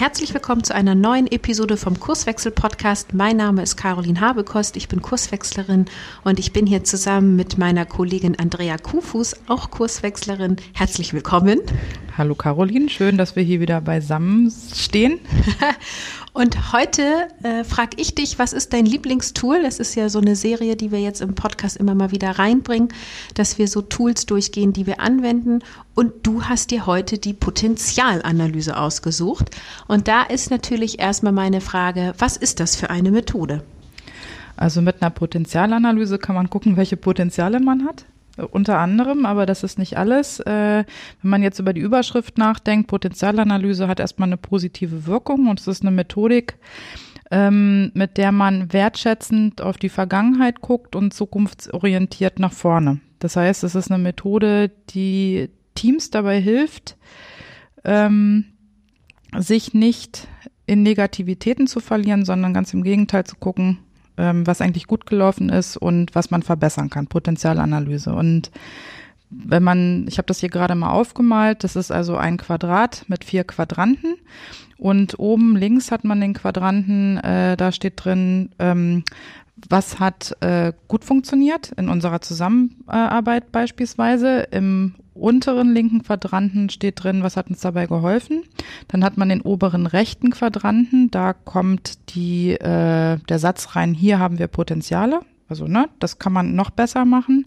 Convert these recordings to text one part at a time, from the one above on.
Herzlich willkommen zu einer neuen Episode vom Kurswechsel Podcast. Mein Name ist Caroline Habekost, ich bin Kurswechslerin und ich bin hier zusammen mit meiner Kollegin Andrea Kufus, auch Kurswechslerin. Herzlich willkommen. Hallo Caroline, schön, dass wir hier wieder beisammen stehen. Und heute äh, frage ich dich, was ist dein Lieblingstool? Das ist ja so eine Serie, die wir jetzt im Podcast immer mal wieder reinbringen, dass wir so Tools durchgehen, die wir anwenden. Und du hast dir heute die Potenzialanalyse ausgesucht. Und da ist natürlich erstmal meine Frage, was ist das für eine Methode? Also mit einer Potenzialanalyse kann man gucken, welche Potenziale man hat unter anderem, aber das ist nicht alles. Äh, wenn man jetzt über die Überschrift nachdenkt, Potenzialanalyse hat erstmal eine positive Wirkung und es ist eine Methodik, ähm, mit der man wertschätzend auf die Vergangenheit guckt und zukunftsorientiert nach vorne. Das heißt, es ist eine Methode, die Teams dabei hilft, ähm, sich nicht in Negativitäten zu verlieren, sondern ganz im Gegenteil zu gucken, ähm, was eigentlich gut gelaufen ist und was man verbessern kann, Potenzialanalyse. Und wenn man, ich habe das hier gerade mal aufgemalt, das ist also ein Quadrat mit vier Quadranten und oben links hat man den Quadranten, äh, da steht drin, ähm, was hat äh, gut funktioniert in unserer Zusammenarbeit beispielsweise. Im unteren linken Quadranten steht drin, was hat uns dabei geholfen. Dann hat man den oberen rechten Quadranten, da kommt die, äh, der Satz rein, hier haben wir Potenziale. Also, ne, das kann man noch besser machen.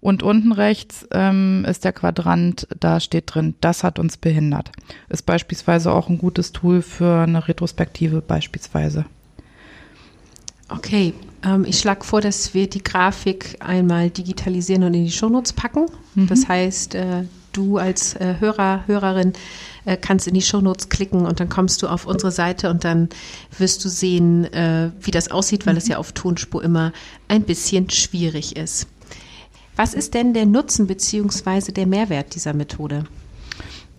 Und unten rechts ähm, ist der Quadrant, da steht drin, das hat uns behindert. Ist beispielsweise auch ein gutes Tool für eine Retrospektive beispielsweise. Okay, ähm, ich schlage vor, dass wir die Grafik einmal digitalisieren und in die Shownotes packen. Mhm. Das heißt, äh, du als äh, Hörer, Hörerin äh, kannst in die Shownotes klicken und dann kommst du auf unsere Seite und dann wirst du sehen, äh, wie das aussieht, weil mhm. es ja auf Tonspur immer ein bisschen schwierig ist. Was ist denn der Nutzen bzw. der Mehrwert dieser Methode?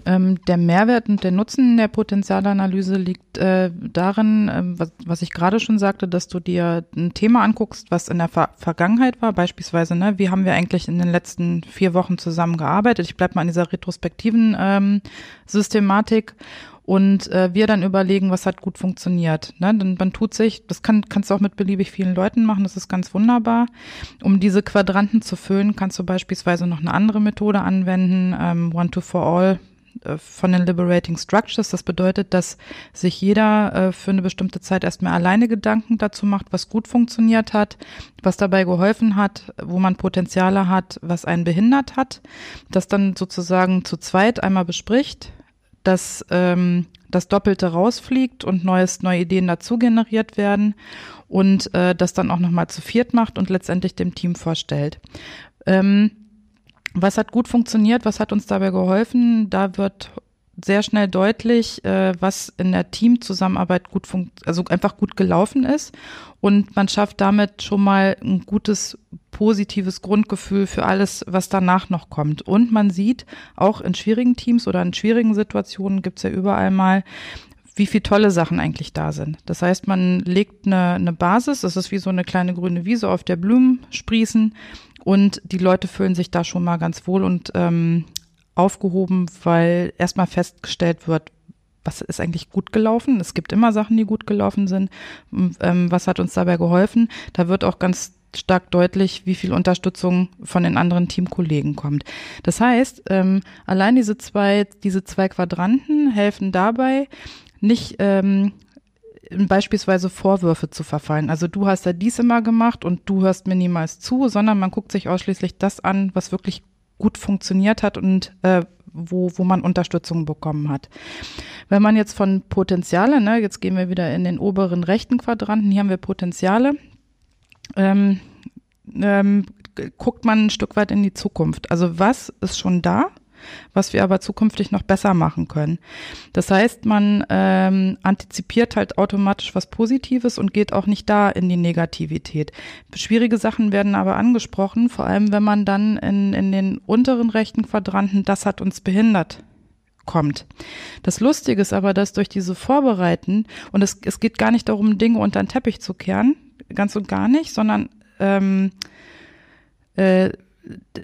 Ähm, der Mehrwert und der Nutzen der Potenzialanalyse liegt äh, darin, äh, was, was, ich gerade schon sagte, dass du dir ein Thema anguckst, was in der Ver Vergangenheit war, beispielsweise, ne, wie haben wir eigentlich in den letzten vier Wochen zusammengearbeitet? Ich bleibe mal an dieser retrospektiven ähm, Systematik und äh, wir dann überlegen, was hat gut funktioniert. Ne? Dann man tut sich, das kann, kannst du auch mit beliebig vielen Leuten machen, das ist ganz wunderbar. Um diese Quadranten zu füllen, kannst du beispielsweise noch eine andere Methode anwenden, ähm, One äh, von den Liberating Structures. Das bedeutet, dass sich jeder äh, für eine bestimmte Zeit erstmal alleine Gedanken dazu macht, was gut funktioniert hat, was dabei geholfen hat, wo man Potenziale hat, was einen behindert hat. Das dann sozusagen zu zweit einmal bespricht, dass ähm, das Doppelte rausfliegt und neues, neue Ideen dazu generiert werden und äh, das dann auch nochmal zu viert macht und letztendlich dem Team vorstellt. Ähm, was hat gut funktioniert? Was hat uns dabei geholfen? Da wird sehr schnell deutlich, äh, was in der Teamzusammenarbeit gut funkt, also einfach gut gelaufen ist. Und man schafft damit schon mal ein gutes, positives Grundgefühl für alles, was danach noch kommt. Und man sieht auch in schwierigen Teams oder in schwierigen Situationen gibt's ja überall mal, wie viele tolle Sachen eigentlich da sind. Das heißt, man legt eine, eine Basis, das ist wie so eine kleine grüne Wiese, auf der Blumen sprießen und die Leute fühlen sich da schon mal ganz wohl und ähm, aufgehoben, weil erstmal festgestellt wird, was ist eigentlich gut gelaufen? Es gibt immer Sachen, die gut gelaufen sind. Ähm, was hat uns dabei geholfen? Da wird auch ganz stark deutlich, wie viel Unterstützung von den anderen Teamkollegen kommt. Das heißt, ähm, allein diese zwei, diese zwei Quadranten helfen dabei, nicht ähm, beispielsweise Vorwürfe zu verfallen. Also du hast ja dies immer gemacht und du hörst mir niemals zu, sondern man guckt sich ausschließlich das an, was wirklich gut funktioniert hat und äh, wo, wo man Unterstützung bekommen hat. Wenn man jetzt von Potenziale, ne, jetzt gehen wir wieder in den oberen rechten Quadranten, hier haben wir Potenziale, ähm, ähm, guckt man ein Stück weit in die Zukunft. Also was ist schon da? Was wir aber zukünftig noch besser machen können. Das heißt, man ähm, antizipiert halt automatisch was Positives und geht auch nicht da in die Negativität. Schwierige Sachen werden aber angesprochen, vor allem wenn man dann in, in den unteren rechten Quadranten, das hat uns behindert, kommt. Das Lustige ist aber, dass durch diese Vorbereiten, und es, es geht gar nicht darum, Dinge unter den Teppich zu kehren, ganz und gar nicht, sondern ähm, äh,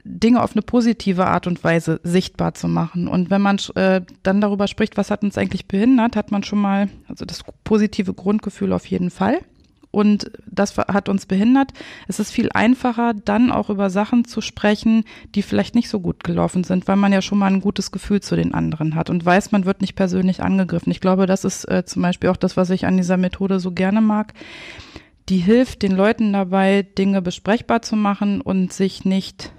Dinge auf eine positive Art und Weise sichtbar zu machen. Und wenn man äh, dann darüber spricht, was hat uns eigentlich behindert, hat man schon mal, also das positive Grundgefühl auf jeden Fall und das hat uns behindert. Es ist viel einfacher, dann auch über Sachen zu sprechen, die vielleicht nicht so gut gelaufen sind, weil man ja schon mal ein gutes Gefühl zu den anderen hat und weiß, man wird nicht persönlich angegriffen. Ich glaube, das ist äh, zum Beispiel auch das, was ich an dieser Methode so gerne mag. Die hilft den Leuten dabei, Dinge besprechbar zu machen und sich nicht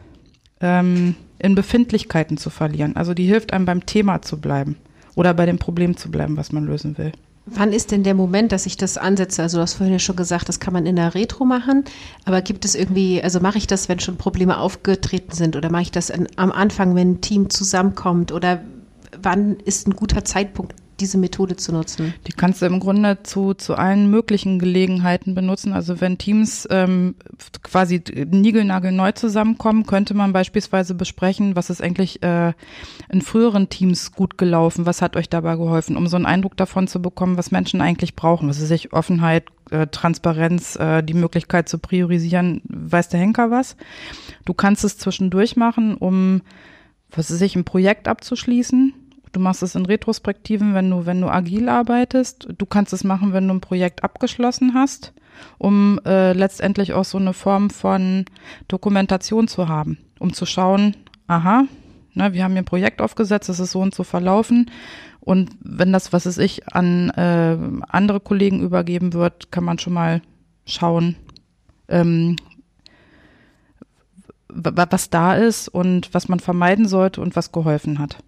ähm, in Befindlichkeiten zu verlieren. Also die hilft einem beim Thema zu bleiben oder bei dem Problem zu bleiben, was man lösen will. Wann ist denn der Moment, dass ich das ansetze? Also du hast vorhin ja schon gesagt, das kann man in der Retro machen, aber gibt es irgendwie, also mache ich das, wenn schon Probleme aufgetreten sind oder mache ich das an, am Anfang, wenn ein Team zusammenkommt oder wann ist ein guter Zeitpunkt, diese Methode zu nutzen? Die kannst du im Grunde zu, zu allen möglichen Gelegenheiten benutzen. Also wenn Teams ähm, quasi niegelnagelneu zusammenkommen, könnte man beispielsweise besprechen, was ist eigentlich äh, in früheren Teams gut gelaufen, was hat euch dabei geholfen, um so einen Eindruck davon zu bekommen, was Menschen eigentlich brauchen. Was ist sich Offenheit, äh, Transparenz, äh, die Möglichkeit zu priorisieren, weiß der Henker was. Du kannst es zwischendurch machen, um was ist sich ein Projekt abzuschließen Du machst es in Retrospektiven, wenn du, wenn du agil arbeitest. Du kannst es machen, wenn du ein Projekt abgeschlossen hast, um äh, letztendlich auch so eine Form von Dokumentation zu haben, um zu schauen, aha, ne, wir haben hier ein Projekt aufgesetzt, es ist so und so verlaufen. Und wenn das, was es ich, an äh, andere Kollegen übergeben wird, kann man schon mal schauen, ähm, was da ist und was man vermeiden sollte und was geholfen hat.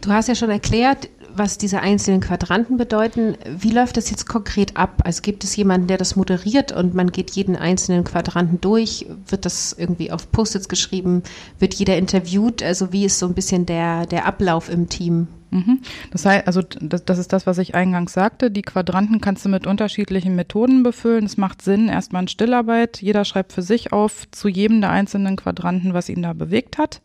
Du hast ja schon erklärt, was diese einzelnen Quadranten bedeuten. Wie läuft das jetzt konkret ab? Also gibt es jemanden, der das moderiert und man geht jeden einzelnen Quadranten durch? Wird das irgendwie auf Post-its geschrieben? Wird jeder interviewt? Also wie ist so ein bisschen der, der Ablauf im Team? Mhm. Das heißt, also das, das, ist das, was ich eingangs sagte. Die Quadranten kannst du mit unterschiedlichen Methoden befüllen. Es macht Sinn, erstmal in Stillarbeit. Jeder schreibt für sich auf zu jedem der einzelnen Quadranten, was ihn da bewegt hat.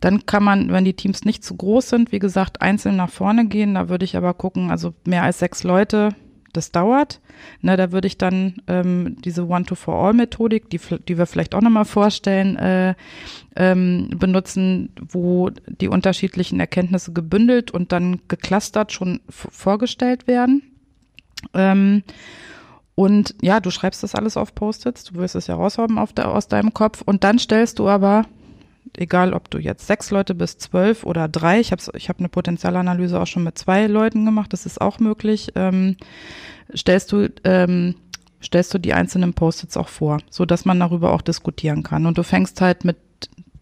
Dann kann man, wenn die Teams nicht zu groß sind, wie gesagt, einzeln nach vorne gehen. Da würde ich aber gucken, also mehr als sechs Leute das dauert. Ne, da würde ich dann ähm, diese One-to-For-All-Methodik, die, die wir vielleicht auch nochmal vorstellen, äh, ähm, benutzen, wo die unterschiedlichen Erkenntnisse gebündelt und dann geclustert schon vorgestellt werden. Ähm, und ja, du schreibst das alles auf Post-its, du wirst es ja raushaben der, aus deinem Kopf und dann stellst du aber egal ob du jetzt sechs Leute bis zwölf oder drei, ich habe ich hab eine Potenzialanalyse auch schon mit zwei Leuten gemacht, das ist auch möglich, ähm, stellst du ähm, stellst du die einzelnen Post-its auch vor, so dass man darüber auch diskutieren kann. Und du fängst halt mit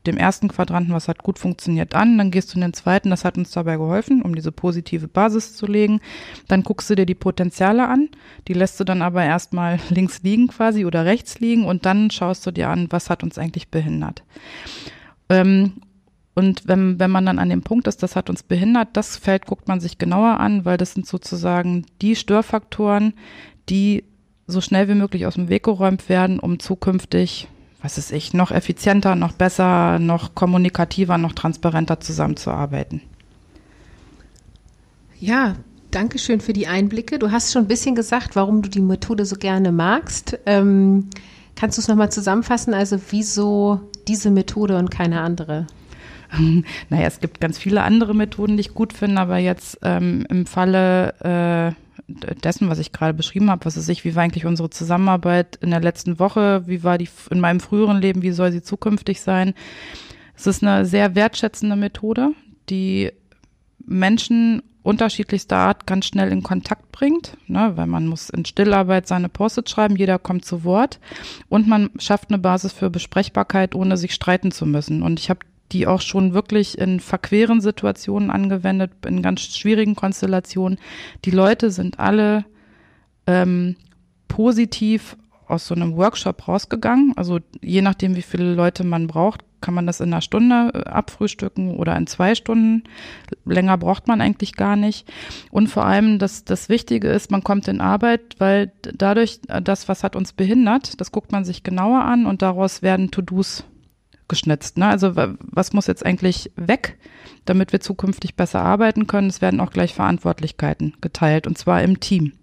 dem ersten Quadranten, was hat gut funktioniert, an, dann gehst du in den zweiten, das hat uns dabei geholfen, um diese positive Basis zu legen. Dann guckst du dir die Potenziale an, die lässt du dann aber erstmal links liegen quasi oder rechts liegen und dann schaust du dir an, was hat uns eigentlich behindert. Ähm, und wenn, wenn man dann an dem Punkt ist, das hat uns behindert, das Feld guckt man sich genauer an, weil das sind sozusagen die Störfaktoren, die so schnell wie möglich aus dem Weg geräumt werden, um zukünftig, was ist ich, noch effizienter, noch besser, noch kommunikativer, noch transparenter zusammenzuarbeiten. Ja, danke schön für die Einblicke. Du hast schon ein bisschen gesagt, warum du die Methode so gerne magst. Ähm, kannst du es nochmal zusammenfassen? Also wieso diese Methode und keine andere? Naja, es gibt ganz viele andere Methoden, die ich gut finde, aber jetzt ähm, im Falle äh, dessen, was ich gerade beschrieben habe, was ist ich, wie war eigentlich unsere Zusammenarbeit in der letzten Woche, wie war die in meinem früheren Leben, wie soll sie zukünftig sein? Es ist eine sehr wertschätzende Methode, die Menschen unterschiedlichster Art ganz schnell in Kontakt bringt, ne, weil man muss in Stillarbeit seine Post-it schreiben, jeder kommt zu Wort und man schafft eine Basis für Besprechbarkeit, ohne sich streiten zu müssen. Und ich habe die auch schon wirklich in verqueren Situationen angewendet, in ganz schwierigen Konstellationen. Die Leute sind alle ähm, positiv aus so einem Workshop rausgegangen. Also je nachdem, wie viele Leute man braucht, kann man das in einer Stunde äh, abfrühstücken oder in zwei Stunden. Länger braucht man eigentlich gar nicht. Und vor allem, das, das Wichtige ist, man kommt in Arbeit, weil dadurch, äh, das, was hat uns behindert, das guckt man sich genauer an und daraus werden To-Dos geschnitzt. Ne? Also was muss jetzt eigentlich weg, damit wir zukünftig besser arbeiten können? Es werden auch gleich Verantwortlichkeiten geteilt und zwar im Team.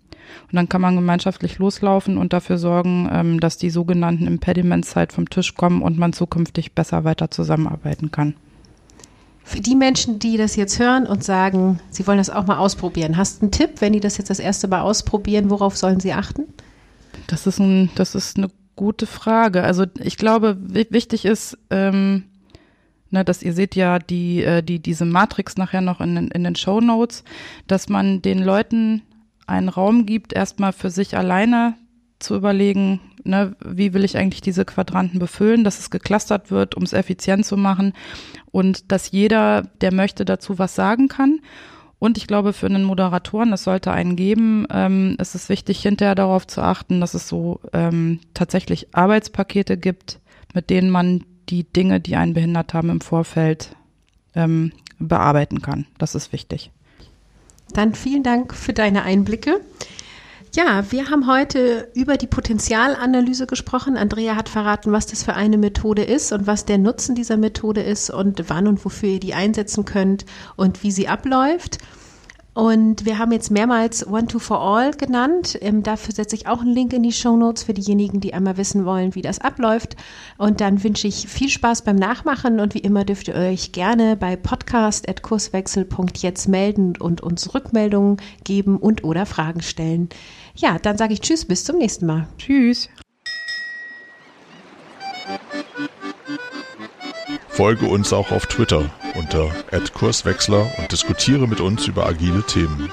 Und dann kann man gemeinschaftlich loslaufen und dafür sorgen, ähm, dass die sogenannten Impediments halt vom Tisch kommen und man zukünftig besser weiter zusammenarbeiten kann. Für die Menschen, die das jetzt hören und sagen, sie wollen das auch mal ausprobieren, hast du einen Tipp, wenn die das jetzt das erste Mal ausprobieren, worauf sollen sie achten? Das ist, ein, das ist eine gute Frage. Also ich glaube, wichtig ist, ähm, ne, dass ihr seht ja die, äh, die, diese Matrix nachher noch in, in den Show Notes, dass man den Leuten einen Raum gibt, erstmal für sich alleine zu überlegen, ne, wie will ich eigentlich diese Quadranten befüllen, dass es geclustert wird, um es effizient zu machen und dass jeder, der möchte, dazu was sagen kann. Und ich glaube, für einen Moderatoren, es sollte einen geben, ähm, ist es wichtig, hinterher darauf zu achten, dass es so ähm, tatsächlich Arbeitspakete gibt, mit denen man die Dinge, die einen behindert haben, im Vorfeld ähm, bearbeiten kann. Das ist wichtig. Dann vielen Dank für deine Einblicke. Ja, wir haben heute über die Potenzialanalyse gesprochen. Andrea hat verraten, was das für eine Methode ist und was der Nutzen dieser Methode ist und wann und wofür ihr die einsetzen könnt und wie sie abläuft. Und wir haben jetzt mehrmals One to for All genannt. Ähm, dafür setze ich auch einen Link in die Show Notes für diejenigen, die einmal wissen wollen, wie das abläuft. Und dann wünsche ich viel Spaß beim Nachmachen und wie immer dürft ihr euch gerne bei podcast.kurswechsel.jetzt melden und uns Rückmeldungen geben und oder Fragen stellen. Ja, dann sage ich Tschüss, bis zum nächsten Mal. Tschüss. Folge uns auch auf Twitter unter @kurswechsler und diskutiere mit uns über agile Themen.